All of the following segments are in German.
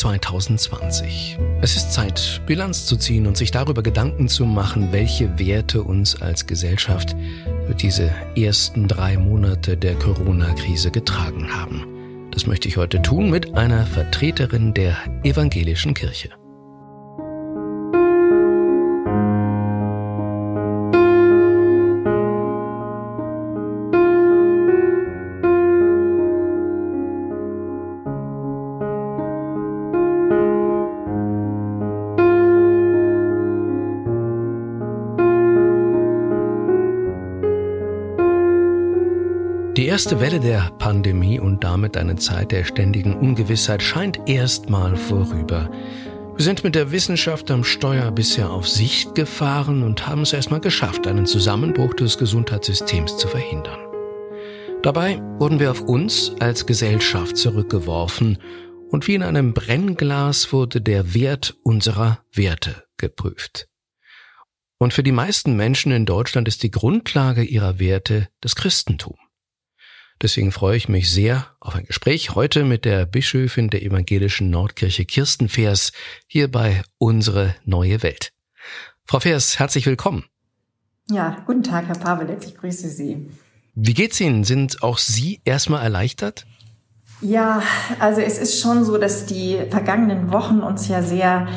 2020. Es ist Zeit, Bilanz zu ziehen und sich darüber Gedanken zu machen, welche Werte uns als Gesellschaft für diese ersten drei Monate der Corona-Krise getragen haben. Das möchte ich heute tun mit einer Vertreterin der evangelischen Kirche. Erste Welle der Pandemie und damit eine Zeit der ständigen Ungewissheit scheint erstmal vorüber. Wir sind mit der Wissenschaft am Steuer bisher auf Sicht gefahren und haben es erstmal geschafft, einen Zusammenbruch des Gesundheitssystems zu verhindern. Dabei wurden wir auf uns als Gesellschaft zurückgeworfen und wie in einem Brennglas wurde der Wert unserer Werte geprüft. Und für die meisten Menschen in Deutschland ist die Grundlage ihrer Werte das Christentum. Deswegen freue ich mich sehr auf ein Gespräch heute mit der Bischöfin der evangelischen Nordkirche Kirsten Feers hier bei Unsere neue Welt. Frau Feers, herzlich willkommen. Ja, guten Tag, Herr Paveletz, ich grüße Sie. Wie geht's Ihnen? Sind auch Sie erstmal erleichtert? Ja, also es ist schon so, dass die vergangenen Wochen uns ja sehr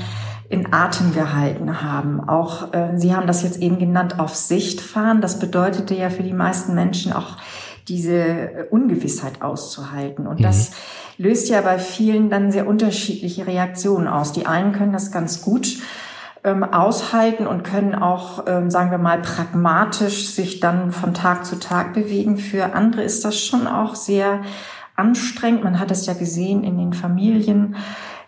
in Atem gehalten haben. Auch äh, Sie haben das jetzt eben genannt, auf Sicht fahren. Das bedeutete ja für die meisten Menschen auch diese äh, Ungewissheit auszuhalten. Und mhm. das löst ja bei vielen dann sehr unterschiedliche Reaktionen aus. Die einen können das ganz gut ähm, aushalten und können auch, ähm, sagen wir mal, pragmatisch sich dann von Tag zu Tag bewegen. Für andere ist das schon auch sehr anstrengend. Man hat es ja gesehen in den Familien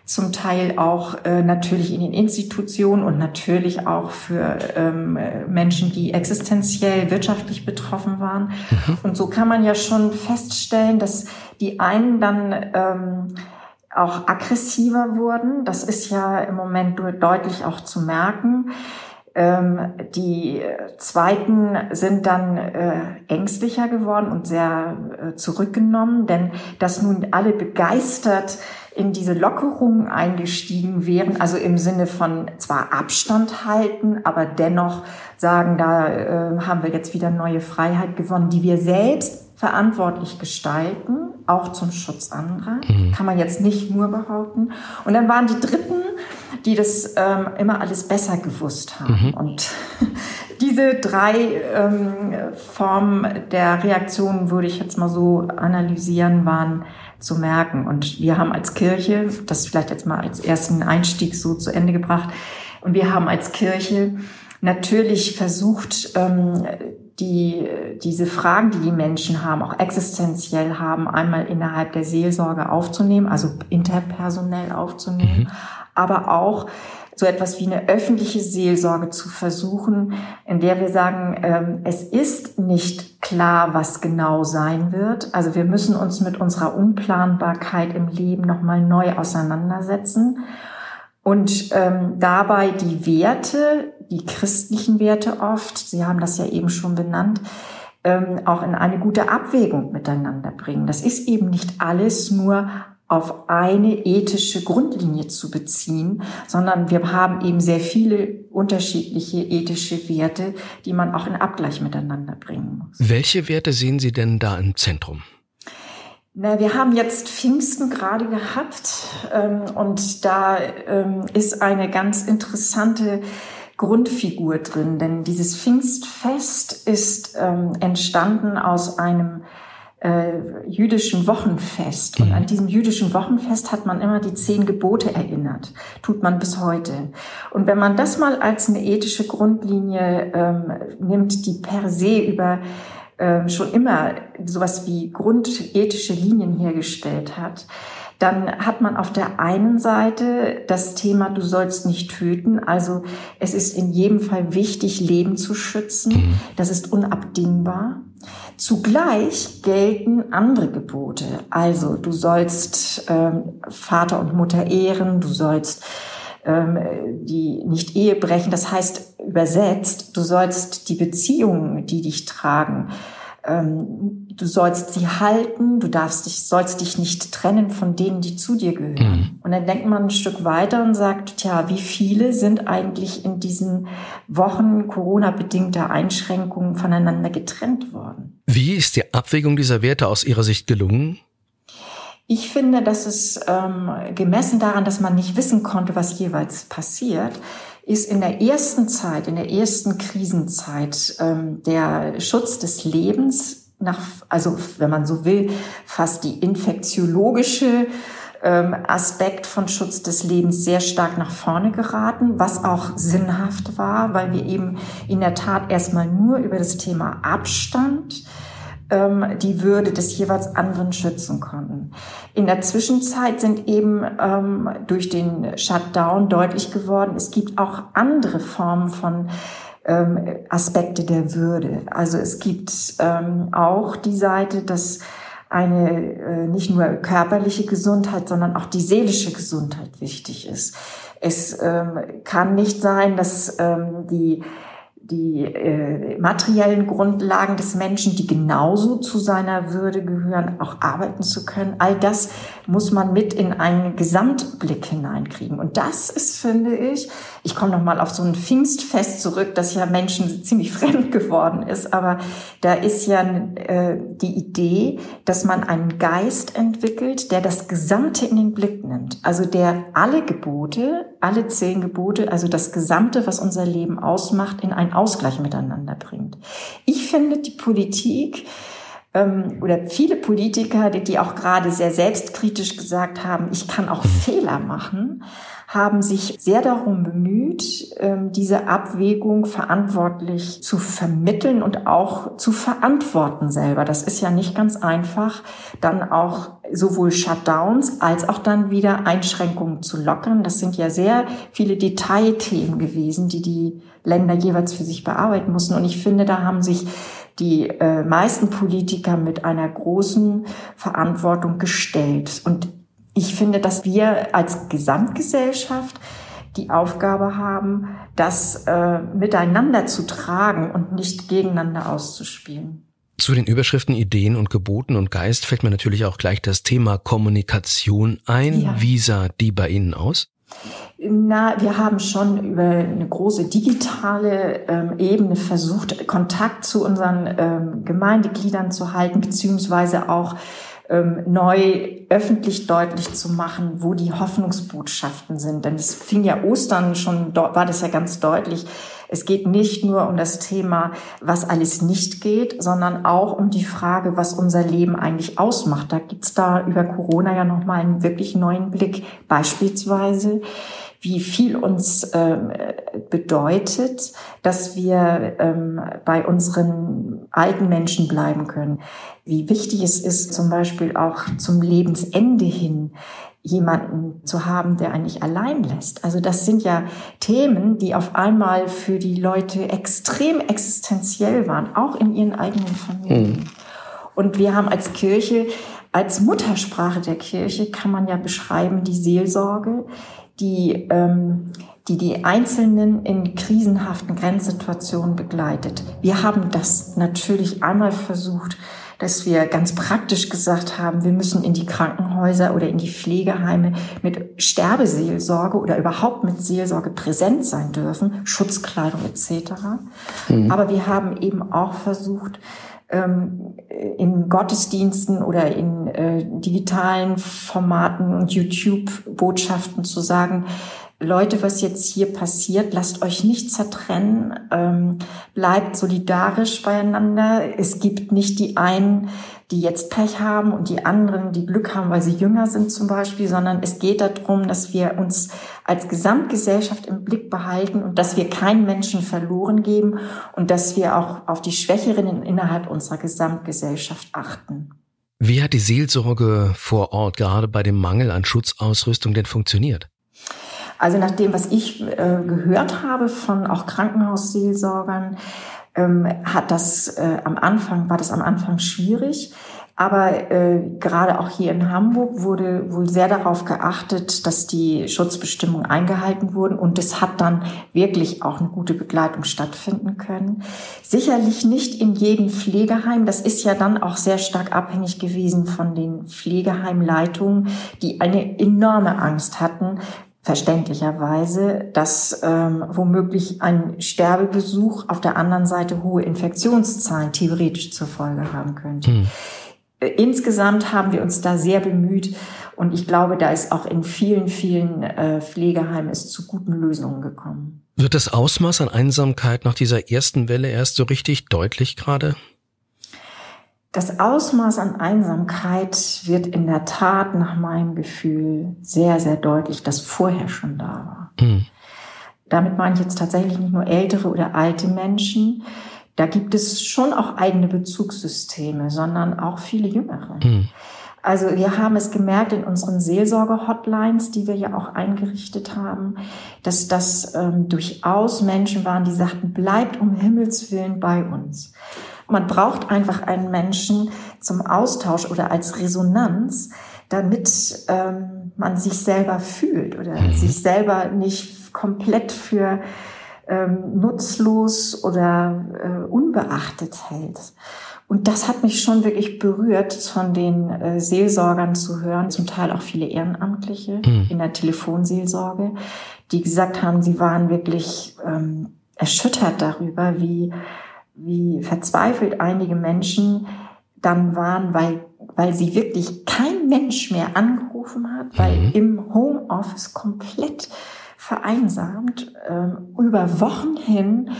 zum Teil auch äh, natürlich in den Institutionen und natürlich auch für ähm, Menschen, die existenziell wirtschaftlich betroffen waren. Mhm. Und so kann man ja schon feststellen, dass die einen dann ähm, auch aggressiver wurden. Das ist ja im Moment deutlich auch zu merken. Ähm, die zweiten sind dann äh, ängstlicher geworden und sehr äh, zurückgenommen, denn dass nun alle begeistert in diese Lockerungen eingestiegen wären, also im Sinne von zwar Abstand halten, aber dennoch sagen, da äh, haben wir jetzt wieder neue Freiheit gewonnen, die wir selbst verantwortlich gestalten, auch zum Schutz anderer, mhm. kann man jetzt nicht nur behaupten. Und dann waren die Dritten, die das ähm, immer alles besser gewusst haben. Mhm. Und diese drei ähm, Formen der Reaktionen würde ich jetzt mal so analysieren, waren zu merken. Und wir haben als Kirche, das vielleicht jetzt mal als ersten Einstieg so zu Ende gebracht, und wir haben als Kirche natürlich versucht, ähm, die, diese Fragen, die die Menschen haben, auch existenziell haben, einmal innerhalb der Seelsorge aufzunehmen, also interpersonell aufzunehmen, mhm. aber auch so etwas wie eine öffentliche Seelsorge zu versuchen, in der wir sagen, ähm, es ist nicht klar, was genau sein wird. Also wir müssen uns mit unserer Unplanbarkeit im Leben nochmal neu auseinandersetzen und ähm, dabei die Werte, die christlichen Werte oft, Sie haben das ja eben schon benannt, ähm, auch in eine gute Abwägung miteinander bringen. Das ist eben nicht alles nur auf eine ethische Grundlinie zu beziehen, sondern wir haben eben sehr viele unterschiedliche ethische Werte, die man auch in Abgleich miteinander bringen muss. Welche Werte sehen Sie denn da im Zentrum? Na, wir haben jetzt Pfingsten gerade gehabt ähm, und da ähm, ist eine ganz interessante Grundfigur drin, denn dieses Pfingstfest ist ähm, entstanden aus einem äh, jüdischen Wochenfest. Und an mhm. diesem jüdischen Wochenfest hat man immer die zehn Gebote erinnert. Tut man bis heute. Und wenn man das mal als eine ethische Grundlinie ähm, nimmt, die per se über äh, schon immer sowas wie grundethische Linien hergestellt hat, dann hat man auf der einen Seite das Thema, du sollst nicht töten. Also es ist in jedem Fall wichtig, Leben zu schützen. Das ist unabdingbar. Zugleich gelten andere Gebote. Also du sollst ähm, Vater und Mutter ehren, du sollst die nicht Ehe brechen. Das heißt übersetzt, du sollst die Beziehungen, die dich tragen, ähm, du sollst sie halten, du darfst dich, sollst dich nicht trennen von denen, die zu dir gehören. Mhm. Und dann denkt man ein Stück weiter und sagt, tja, wie viele sind eigentlich in diesen Wochen Corona-bedingter Einschränkungen voneinander getrennt worden? Wie ist die Abwägung dieser Werte aus Ihrer Sicht gelungen? Ich finde, dass es ähm, gemessen daran, dass man nicht wissen konnte, was jeweils passiert, ist in der ersten Zeit, in der ersten Krisenzeit ähm, der Schutz des Lebens nach, also wenn man so will, fast die infektiologische ähm, Aspekt von Schutz des Lebens sehr stark nach vorne geraten, was auch sinnhaft war, weil wir eben in der Tat erstmal nur über das Thema Abstand ähm, die Würde des jeweils anderen schützen konnten. In der Zwischenzeit sind eben ähm, durch den Shutdown deutlich geworden, es gibt auch andere Formen von ähm, Aspekte der Würde. Also es gibt ähm, auch die Seite, dass eine äh, nicht nur körperliche Gesundheit, sondern auch die seelische Gesundheit wichtig ist. Es ähm, kann nicht sein, dass ähm, die die äh, materiellen Grundlagen des Menschen, die genauso zu seiner Würde gehören, auch arbeiten zu können. All das muss man mit in einen Gesamtblick hineinkriegen. Und das ist, finde ich, ich komme noch mal auf so ein Pfingstfest zurück, das ja Menschen ziemlich fremd geworden ist, aber da ist ja äh, die Idee, dass man einen Geist entwickelt, der das Gesamte in den Blick nimmt. Also der alle Gebote, alle zehn Gebote, also das Gesamte, was unser Leben ausmacht, in ein Ausgleich miteinander bringt. Ich finde, die Politik ähm, oder viele Politiker, die, die auch gerade sehr selbstkritisch gesagt haben, ich kann auch Fehler machen, haben sich sehr darum bemüht, ähm, diese Abwägung verantwortlich zu vermitteln und auch zu verantworten selber. Das ist ja nicht ganz einfach, dann auch sowohl Shutdowns als auch dann wieder Einschränkungen zu lockern. Das sind ja sehr viele Detailthemen gewesen, die die Länder jeweils für sich bearbeiten mussten. Und ich finde, da haben sich die äh, meisten Politiker mit einer großen Verantwortung gestellt. Und ich finde, dass wir als Gesamtgesellschaft die Aufgabe haben, das äh, miteinander zu tragen und nicht gegeneinander auszuspielen. Zu den Überschriften Ideen und Geboten und Geist fällt mir natürlich auch gleich das Thema Kommunikation ein. Ja. Wie sah die bei Ihnen aus? Na, wir haben schon über eine große digitale ähm, Ebene versucht, Kontakt zu unseren ähm, Gemeindegliedern zu halten, beziehungsweise auch ähm, neu öffentlich deutlich zu machen, wo die Hoffnungsbotschaften sind. Denn es fing ja Ostern schon, war das ja ganz deutlich. Es geht nicht nur um das Thema, was alles nicht geht, sondern auch um die Frage, was unser Leben eigentlich ausmacht. Da gibt's da über Corona ja nochmal einen wirklich neuen Blick. Beispielsweise, wie viel uns ähm, bedeutet, dass wir ähm, bei unseren alten Menschen bleiben können. Wie wichtig es ist, zum Beispiel auch zum Lebensende hin jemanden zu haben, der einen nicht allein lässt. Also das sind ja Themen, die auf einmal für die Leute extrem existenziell waren, auch in ihren eigenen Familien. Mhm. Und wir haben als Kirche, als Muttersprache der Kirche kann man ja beschreiben die Seelsorge, die, ähm, die die Einzelnen in krisenhaften Grenzsituationen begleitet. Wir haben das natürlich einmal versucht, dass wir ganz praktisch gesagt haben, wir müssen in die Krankenhäuser oder in die Pflegeheime mit Sterbeseelsorge oder überhaupt mit Seelsorge präsent sein dürfen, Schutzkleidung etc. Mhm. Aber wir haben eben auch versucht, ähm, in Gottesdiensten oder in äh, digitalen Formaten und YouTube-Botschaften zu sagen, Leute, was jetzt hier passiert, lasst euch nicht zertrennen, ähm, bleibt solidarisch beieinander. Es gibt nicht die einen, die jetzt Pech haben und die anderen, die Glück haben, weil sie jünger sind zum Beispiel, sondern es geht darum, dass wir uns als Gesamtgesellschaft im Blick behalten und dass wir keinen Menschen verloren geben und dass wir auch auf die Schwächeren innerhalb unserer Gesamtgesellschaft achten. Wie hat die Seelsorge vor Ort gerade bei dem Mangel an Schutzausrüstung denn funktioniert? Also nach dem, was ich äh, gehört habe von auch Krankenhausseelsorgern, ähm, hat das äh, am Anfang, war das am Anfang schwierig. Aber äh, gerade auch hier in Hamburg wurde wohl sehr darauf geachtet, dass die Schutzbestimmungen eingehalten wurden und es hat dann wirklich auch eine gute Begleitung stattfinden können. Sicherlich nicht in jedem Pflegeheim. Das ist ja dann auch sehr stark abhängig gewesen von den Pflegeheimleitungen, die eine enorme Angst hatten, verständlicherweise, dass ähm, womöglich ein Sterbebesuch auf der anderen Seite hohe Infektionszahlen theoretisch zur Folge haben könnte. Hm. Äh, insgesamt haben wir uns da sehr bemüht und ich glaube, da ist auch in vielen, vielen äh, Pflegeheimen ist zu guten Lösungen gekommen. Wird das Ausmaß an Einsamkeit nach dieser ersten Welle erst so richtig deutlich gerade? Das Ausmaß an Einsamkeit wird in der Tat nach meinem Gefühl sehr, sehr deutlich, das vorher schon da war. Mhm. Damit meine ich jetzt tatsächlich nicht nur ältere oder alte Menschen, da gibt es schon auch eigene Bezugssysteme, sondern auch viele Jüngere. Mhm. Also wir haben es gemerkt in unseren Seelsorge-Hotlines, die wir ja auch eingerichtet haben, dass das ähm, durchaus Menschen waren, die sagten, bleibt um Himmels Willen bei uns. Man braucht einfach einen Menschen zum Austausch oder als Resonanz, damit ähm, man sich selber fühlt oder mhm. sich selber nicht komplett für ähm, nutzlos oder äh, unbeachtet hält. Und das hat mich schon wirklich berührt, von den äh, Seelsorgern zu hören, zum Teil auch viele Ehrenamtliche mhm. in der Telefonseelsorge, die gesagt haben, sie waren wirklich ähm, erschüttert darüber, wie, wie verzweifelt einige Menschen dann waren, weil, weil sie wirklich kein Mensch mehr angerufen hat, weil mhm. im Homeoffice komplett vereinsamt, ähm, über Wochen hin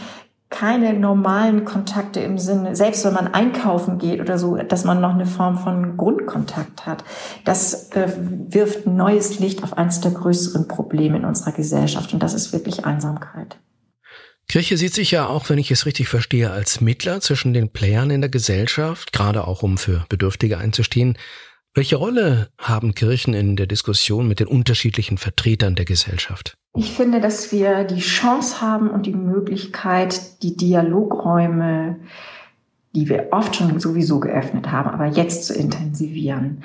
keine normalen Kontakte im Sinne, selbst wenn man einkaufen geht oder so, dass man noch eine Form von Grundkontakt hat. Das äh, wirft neues Licht auf eines der größeren Probleme in unserer Gesellschaft und das ist wirklich Einsamkeit. Kirche sieht sich ja auch, wenn ich es richtig verstehe, als Mittler zwischen den Playern in der Gesellschaft, gerade auch um für Bedürftige einzustehen. Welche Rolle haben Kirchen in der Diskussion mit den unterschiedlichen Vertretern der Gesellschaft? Ich finde, dass wir die Chance haben und die Möglichkeit, die Dialogräume, die wir oft schon sowieso geöffnet haben, aber jetzt zu intensivieren.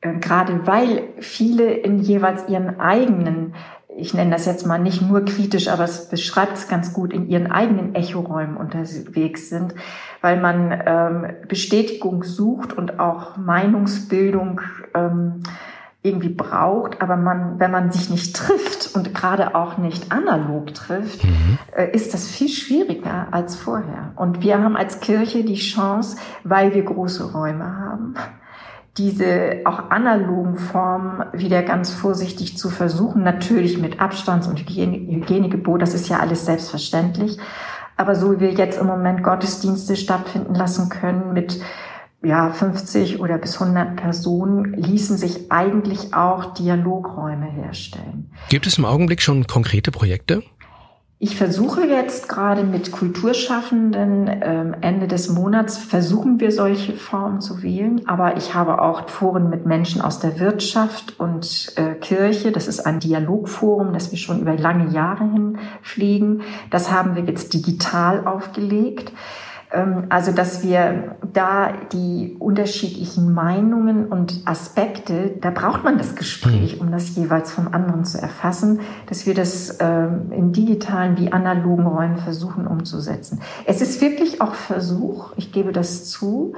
Äh, gerade weil viele in jeweils ihren eigenen ich nenne das jetzt mal nicht nur kritisch, aber es beschreibt es ganz gut, in ihren eigenen Echoräumen unterwegs sind, weil man ähm, Bestätigung sucht und auch Meinungsbildung ähm, irgendwie braucht, aber man, wenn man sich nicht trifft und gerade auch nicht analog trifft, mhm. äh, ist das viel schwieriger als vorher. Und wir haben als Kirche die Chance, weil wir große Räume haben, diese auch analogen Formen wieder ganz vorsichtig zu versuchen. Natürlich mit Abstands- und Hygiene, Hygienegebot, das ist ja alles selbstverständlich. Aber so wie wir jetzt im Moment Gottesdienste stattfinden lassen können mit ja, 50 oder bis 100 Personen ließen sich eigentlich auch Dialogräume herstellen. Gibt es im Augenblick schon konkrete Projekte? Ich versuche jetzt gerade mit Kulturschaffenden ähm, Ende des Monats versuchen wir solche Formen zu wählen, aber ich habe auch Foren mit Menschen aus der Wirtschaft und äh, Kirche. Das ist ein Dialogforum, das wir schon über lange Jahre hin pflegen. Das haben wir jetzt digital aufgelegt. Ähm, also, dass wir da die unterschiedlichen Meinungen und Aspekte, da braucht man das Gespräch, mhm. um das jeweils vom anderen zu erfassen, dass wir das ähm, in digitalen wie analogen Räumen versuchen umzusetzen. Es ist wirklich auch Versuch, ich gebe das zu.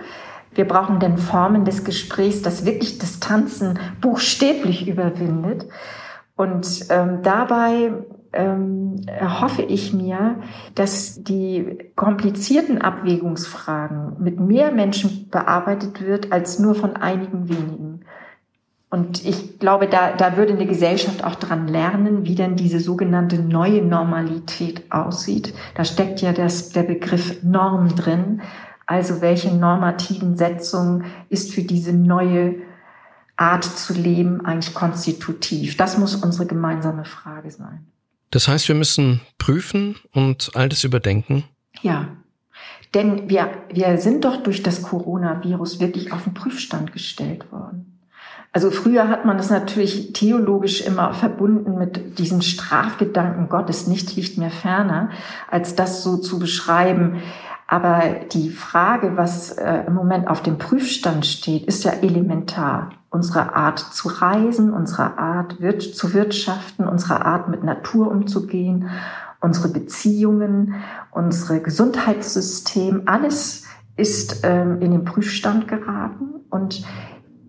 Wir brauchen denn Formen des Gesprächs, das wirklich Distanzen buchstäblich überwindet. Und ähm, dabei ähm, erhoffe ich mir, dass die komplizierten Abwägungsfragen mit mehr Menschen bearbeitet wird als nur von einigen wenigen. Und ich glaube, da, da würde eine Gesellschaft auch dran lernen, wie denn diese sogenannte neue Normalität aussieht. Da steckt ja das, der Begriff Norm drin. Also welche normativen Setzung ist für diese neue Art zu leben eigentlich konstitutiv? Das muss unsere gemeinsame Frage sein. Das heißt, wir müssen prüfen und all das überdenken? Ja. Denn wir, wir sind doch durch das Coronavirus wirklich auf den Prüfstand gestellt worden. Also früher hat man das natürlich theologisch immer verbunden mit diesem Strafgedanken Gottes, nichts liegt mir ferner, als das so zu beschreiben, Aber die Frage, was äh, im Moment auf dem Prüfstand steht, ist ja elementar. Unsere Art zu reisen, unsere Art wir zu wirtschaften, unsere Art mit Natur umzugehen, unsere Beziehungen, unsere Gesundheitssystem, alles ist ähm, in den Prüfstand geraten. Und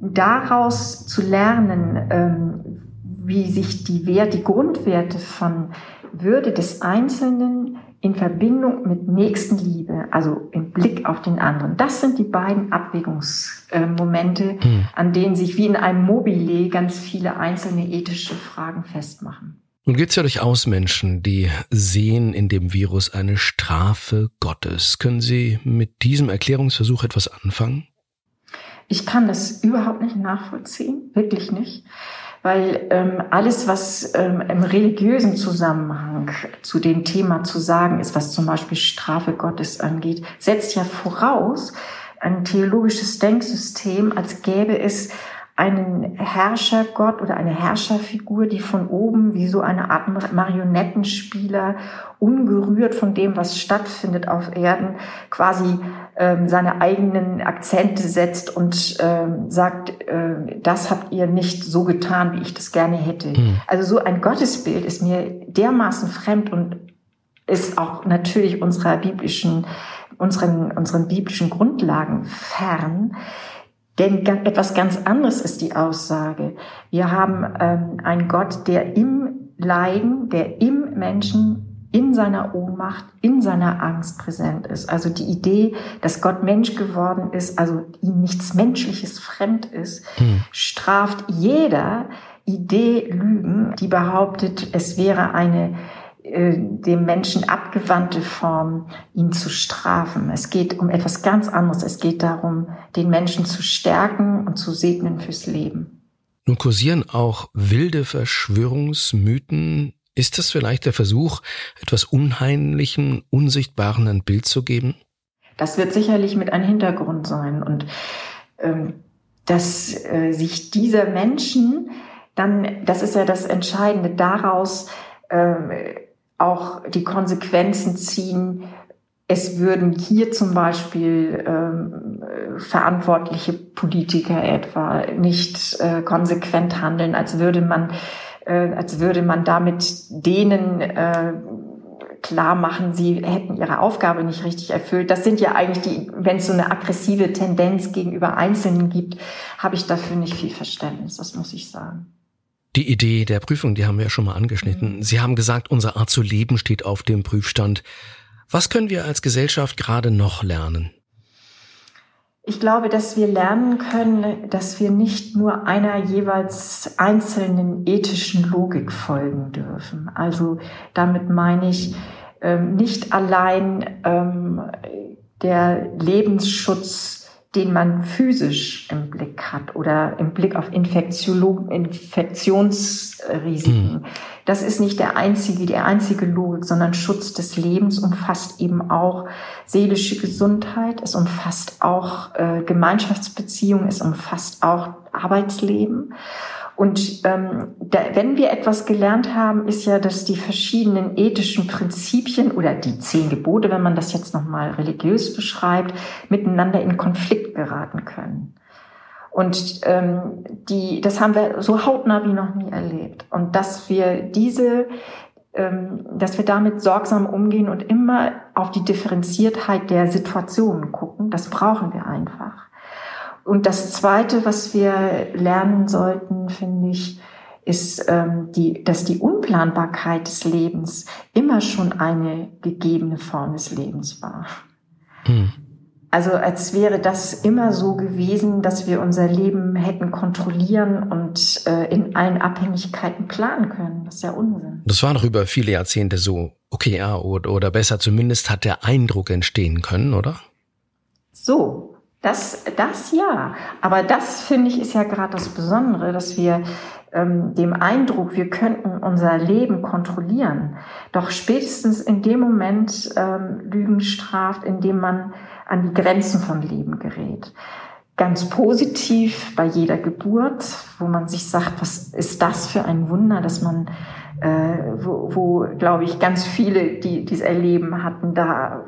daraus zu lernen, ähm, wie sich die Wert, die Grundwerte von Würde des Einzelnen in Verbindung mit Nächstenliebe, also im Blick auf den anderen. Das sind die beiden Abwägungsmomente, hm. an denen sich wie in einem Mobile ganz viele einzelne ethische Fragen festmachen. Nun gibt es ja durchaus Menschen, die sehen in dem Virus eine Strafe Gottes. Können Sie mit diesem Erklärungsversuch etwas anfangen? Ich kann das überhaupt nicht nachvollziehen, wirklich nicht weil ähm, alles, was ähm, im religiösen Zusammenhang zu dem Thema zu sagen ist, was zum Beispiel Strafe Gottes angeht, setzt ja voraus ein theologisches Denksystem, als gäbe es einen Herrschergott oder eine Herrscherfigur, die von oben wie so eine Art Marionettenspieler, ungerührt von dem, was stattfindet auf Erden, quasi ähm, seine eigenen Akzente setzt und ähm, sagt, äh, das habt ihr nicht so getan, wie ich das gerne hätte. Mhm. Also so ein Gottesbild ist mir dermaßen fremd und ist auch natürlich unserer biblischen, unseren, unseren biblischen Grundlagen fern. Denn etwas ganz anderes ist die Aussage. Wir haben ähm, einen Gott, der im Leiden, der im Menschen, in seiner Ohnmacht, in seiner Angst präsent ist. Also die Idee, dass Gott Mensch geworden ist, also ihm nichts Menschliches fremd ist, hm. straft jeder Idee Lügen, die behauptet, es wäre eine äh, dem Menschen abgewandte Form, ihn zu strafen. Es geht um etwas ganz anderes. Es geht darum, den Menschen zu stärken und zu segnen fürs Leben. Nun kursieren auch wilde Verschwörungsmythen. Ist das vielleicht der Versuch, etwas Unheimlichen, Unsichtbaren ein Bild zu geben? Das wird sicherlich mit einem Hintergrund sein. Und ähm, dass äh, sich dieser Menschen dann, das ist ja das Entscheidende, daraus ähm, auch die Konsequenzen ziehen. Es würden hier zum Beispiel ähm, verantwortliche Politiker etwa nicht äh, konsequent handeln, als würde man, äh, als würde man damit denen äh, klar machen, sie hätten ihre Aufgabe nicht richtig erfüllt. Das sind ja eigentlich die, wenn es so eine aggressive Tendenz gegenüber Einzelnen gibt, habe ich dafür nicht viel Verständnis, das muss ich sagen. Die Idee der Prüfung, die haben wir ja schon mal angeschnitten. Mhm. Sie haben gesagt, unsere Art zu leben steht auf dem Prüfstand. Was können wir als Gesellschaft gerade noch lernen? Ich glaube, dass wir lernen können, dass wir nicht nur einer jeweils einzelnen ethischen Logik folgen dürfen. Also damit meine ich ähm, nicht allein ähm, der Lebensschutz den man physisch im Blick hat oder im Blick auf Infektion, Infektionsrisiken. Mhm. Das ist nicht der einzige, die einzige Logik, sondern Schutz des Lebens umfasst eben auch seelische Gesundheit, es umfasst auch äh, Gemeinschaftsbeziehungen, es umfasst auch Arbeitsleben. Und ähm, da, wenn wir etwas gelernt haben, ist ja, dass die verschiedenen ethischen Prinzipien oder die zehn Gebote, wenn man das jetzt nochmal religiös beschreibt, miteinander in Konflikt geraten können. Und ähm, die, das haben wir so hautnah wie noch nie erlebt. Und dass wir diese, ähm, dass wir damit sorgsam umgehen und immer auf die Differenziertheit der Situationen gucken, das brauchen wir einfach. Und das Zweite, was wir lernen sollten, finde ich, ist, ähm, die, dass die Unplanbarkeit des Lebens immer schon eine gegebene Form des Lebens war. Hm. Also als wäre das immer so gewesen, dass wir unser Leben hätten kontrollieren und äh, in allen Abhängigkeiten planen können. Das ist ja Unsinn. Das war noch über viele Jahrzehnte so. Okay, ja, oder, oder besser zumindest hat der Eindruck entstehen können, oder? So, das, das ja. Aber das finde ich ist ja gerade das Besondere, dass wir ähm, dem Eindruck, wir könnten unser Leben kontrollieren, doch spätestens in dem Moment ähm, Lügen straft, in dem man an die Grenzen von Leben gerät. Ganz positiv bei jeder Geburt, wo man sich sagt, was ist das für ein Wunder, dass man äh, wo, wo glaube ich, ganz viele, die dies erleben hatten, da,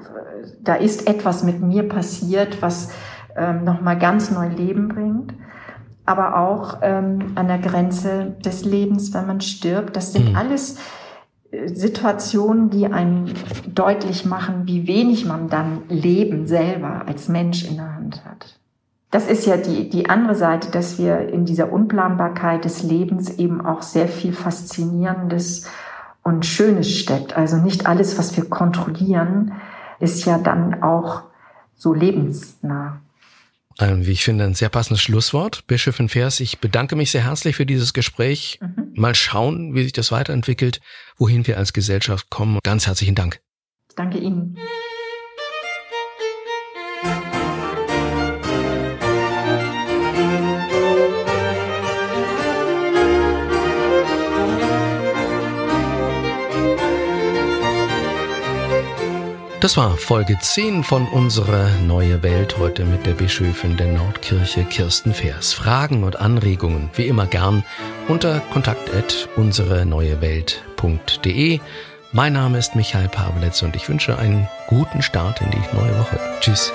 da ist etwas mit mir passiert, was ähm, nochmal ganz neu Leben bringt. Aber auch ähm, an der Grenze des Lebens, wenn man stirbt. Das sind mhm. alles äh, Situationen, die einem deutlich machen, wie wenig man dann Leben selber als Mensch in der Hand hat. Das ist ja die, die andere Seite, dass wir in dieser Unplanbarkeit des Lebens eben auch sehr viel Faszinierendes und Schönes steckt. Also nicht alles, was wir kontrollieren, ist ja dann auch so lebensnah. Wie ich finde, ein sehr passendes Schlusswort. Bischöfin Vers, ich bedanke mich sehr herzlich für dieses Gespräch. Mhm. Mal schauen, wie sich das weiterentwickelt, wohin wir als Gesellschaft kommen. Ganz herzlichen Dank. Danke Ihnen. Das war Folge 10 von unserer Neue Welt heute mit der Bischöfin der Nordkirche Kirsten Vers. Fragen und Anregungen wie immer gern unter kontakt@unsereneuewelt.de. Mein Name ist Michael Pawelitz und ich wünsche einen guten Start in die neue Woche. Tschüss.